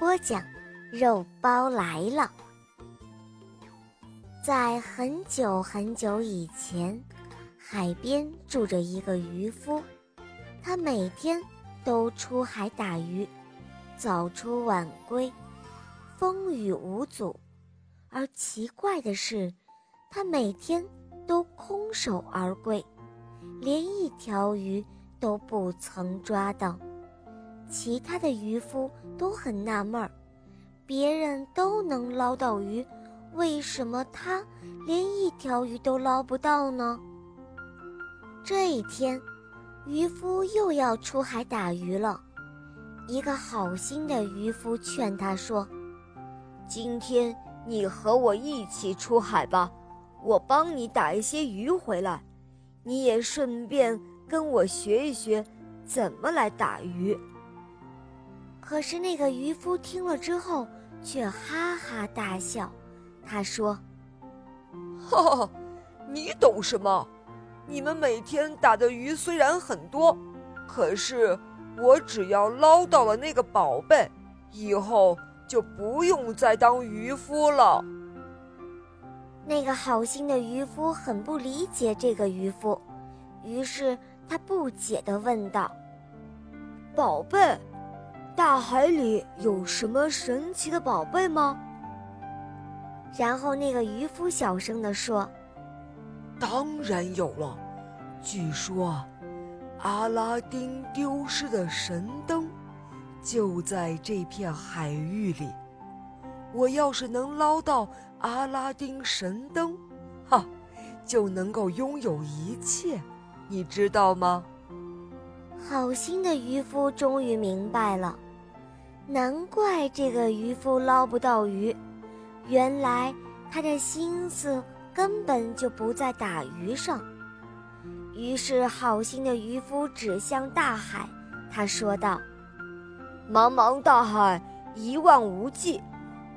播讲，肉包来了。在很久很久以前，海边住着一个渔夫，他每天都出海打鱼，早出晚归，风雨无阻。而奇怪的是，他每天都空手而归，连一条鱼都不曾抓到。其他的渔夫都很纳闷儿，别人都能捞到鱼，为什么他连一条鱼都捞不到呢？这一天，渔夫又要出海打鱼了。一个好心的渔夫劝他说：“今天你和我一起出海吧，我帮你打一些鱼回来，你也顺便跟我学一学怎么来打鱼。”可是那个渔夫听了之后，却哈哈大笑。他说：“哈哈，你懂什么？你们每天打的鱼虽然很多，可是我只要捞到了那个宝贝，以后就不用再当渔夫了。”那个好心的渔夫很不理解这个渔夫，于是他不解地问道：“宝贝？”大海里有什么神奇的宝贝吗？然后那个渔夫小声地说：“当然有了，据说阿拉丁丢失的神灯就在这片海域里。我要是能捞到阿拉丁神灯，哈，就能够拥有一切，你知道吗？”好心的渔夫终于明白了，难怪这个渔夫捞不到鱼，原来他的心思根本就不在打鱼上。于是，好心的渔夫指向大海，他说道：“茫茫大海，一望无际，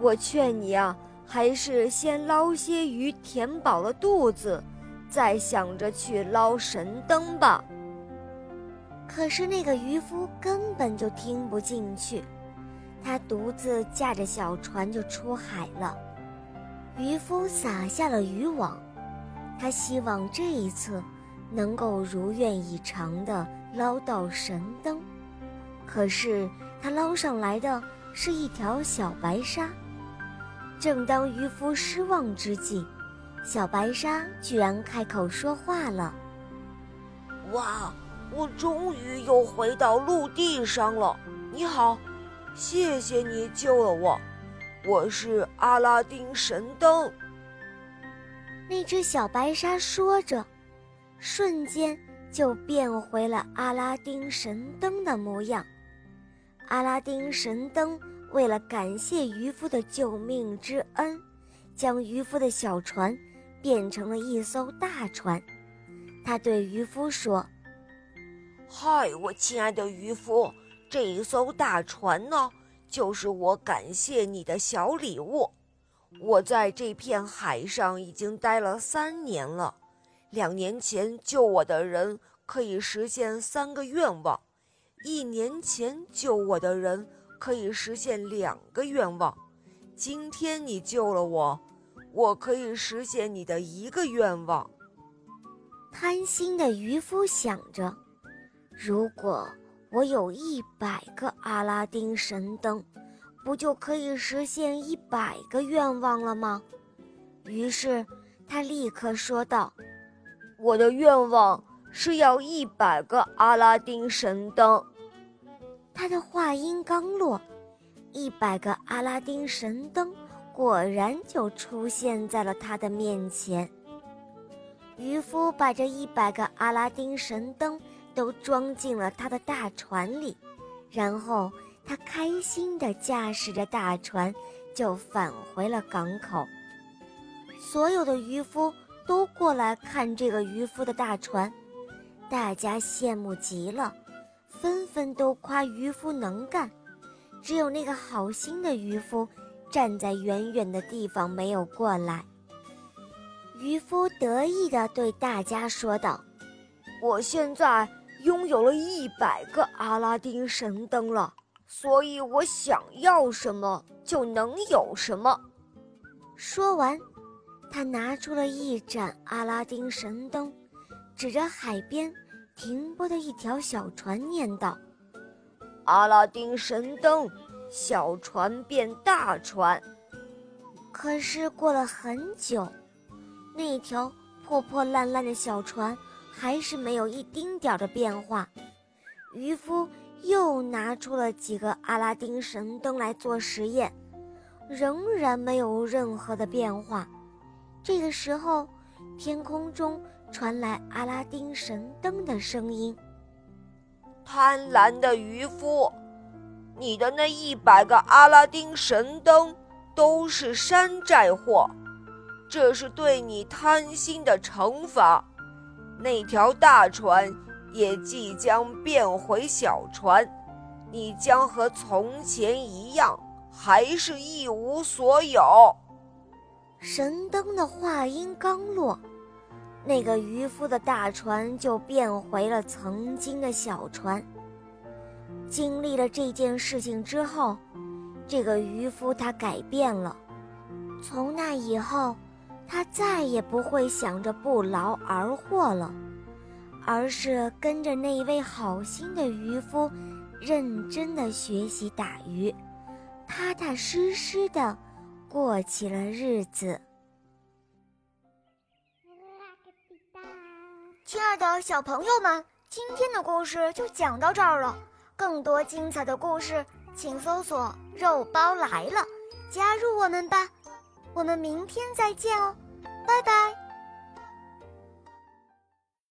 我劝你啊，还是先捞些鱼填饱了肚子，再想着去捞神灯吧。”可是那个渔夫根本就听不进去，他独自驾着小船就出海了。渔夫撒下了渔网，他希望这一次能够如愿以偿地捞到神灯。可是他捞上来的是一条小白鲨。正当渔夫失望之际，小白鲨居然开口说话了：“哇！”我终于又回到陆地上了。你好，谢谢你救了我。我是阿拉丁神灯。那只小白鲨说着，瞬间就变回了阿拉丁神灯的模样。阿拉丁神灯为了感谢渔夫的救命之恩，将渔夫的小船变成了一艘大船。他对渔夫说。嗨，我亲爱的渔夫，这一艘大船呢，就是我感谢你的小礼物。我在这片海上已经待了三年了，两年前救我的人可以实现三个愿望，一年前救我的人可以实现两个愿望，今天你救了我，我可以实现你的一个愿望。贪心的渔夫想着。如果我有一百个阿拉丁神灯，不就可以实现一百个愿望了吗？于是他立刻说道：“我的愿望是要一百个阿拉丁神灯。”他的话音刚落，一百个阿拉丁神灯果然就出现在了他的面前。渔夫把这一百个阿拉丁神灯。都装进了他的大船里，然后他开心地驾驶着大船，就返回了港口。所有的渔夫都过来看这个渔夫的大船，大家羡慕极了，纷纷都夸渔夫能干。只有那个好心的渔夫站在远远的地方没有过来。渔夫得意地对大家说道：“我现在拥有了一百个阿拉丁神灯了。”所以，我想要什么就能有什么。说完，他拿出了一盏阿拉丁神灯，指着海边停泊的一条小船，念道：“阿拉丁神灯，小船变大船。”可是过了很久，那条破破烂烂的小船还是没有一丁点儿的变化。渔夫。又拿出了几个阿拉丁神灯来做实验，仍然没有任何的变化。这个时候，天空中传来阿拉丁神灯的声音：“贪婪的渔夫，你的那一百个阿拉丁神灯都是山寨货，这是对你贪心的惩罚。那条大船。”也即将变回小船，你将和从前一样，还是一无所有。神灯的话音刚落，那个渔夫的大船就变回了曾经的小船。经历了这件事情之后，这个渔夫他改变了，从那以后，他再也不会想着不劳而获了。而是跟着那一位好心的渔夫，认真的学习打鱼，踏踏实实的过起了日子。亲爱的小朋友们，今天的故事就讲到这儿了。更多精彩的故事，请搜索“肉包来了”，加入我们吧。我们明天再见哦，拜拜。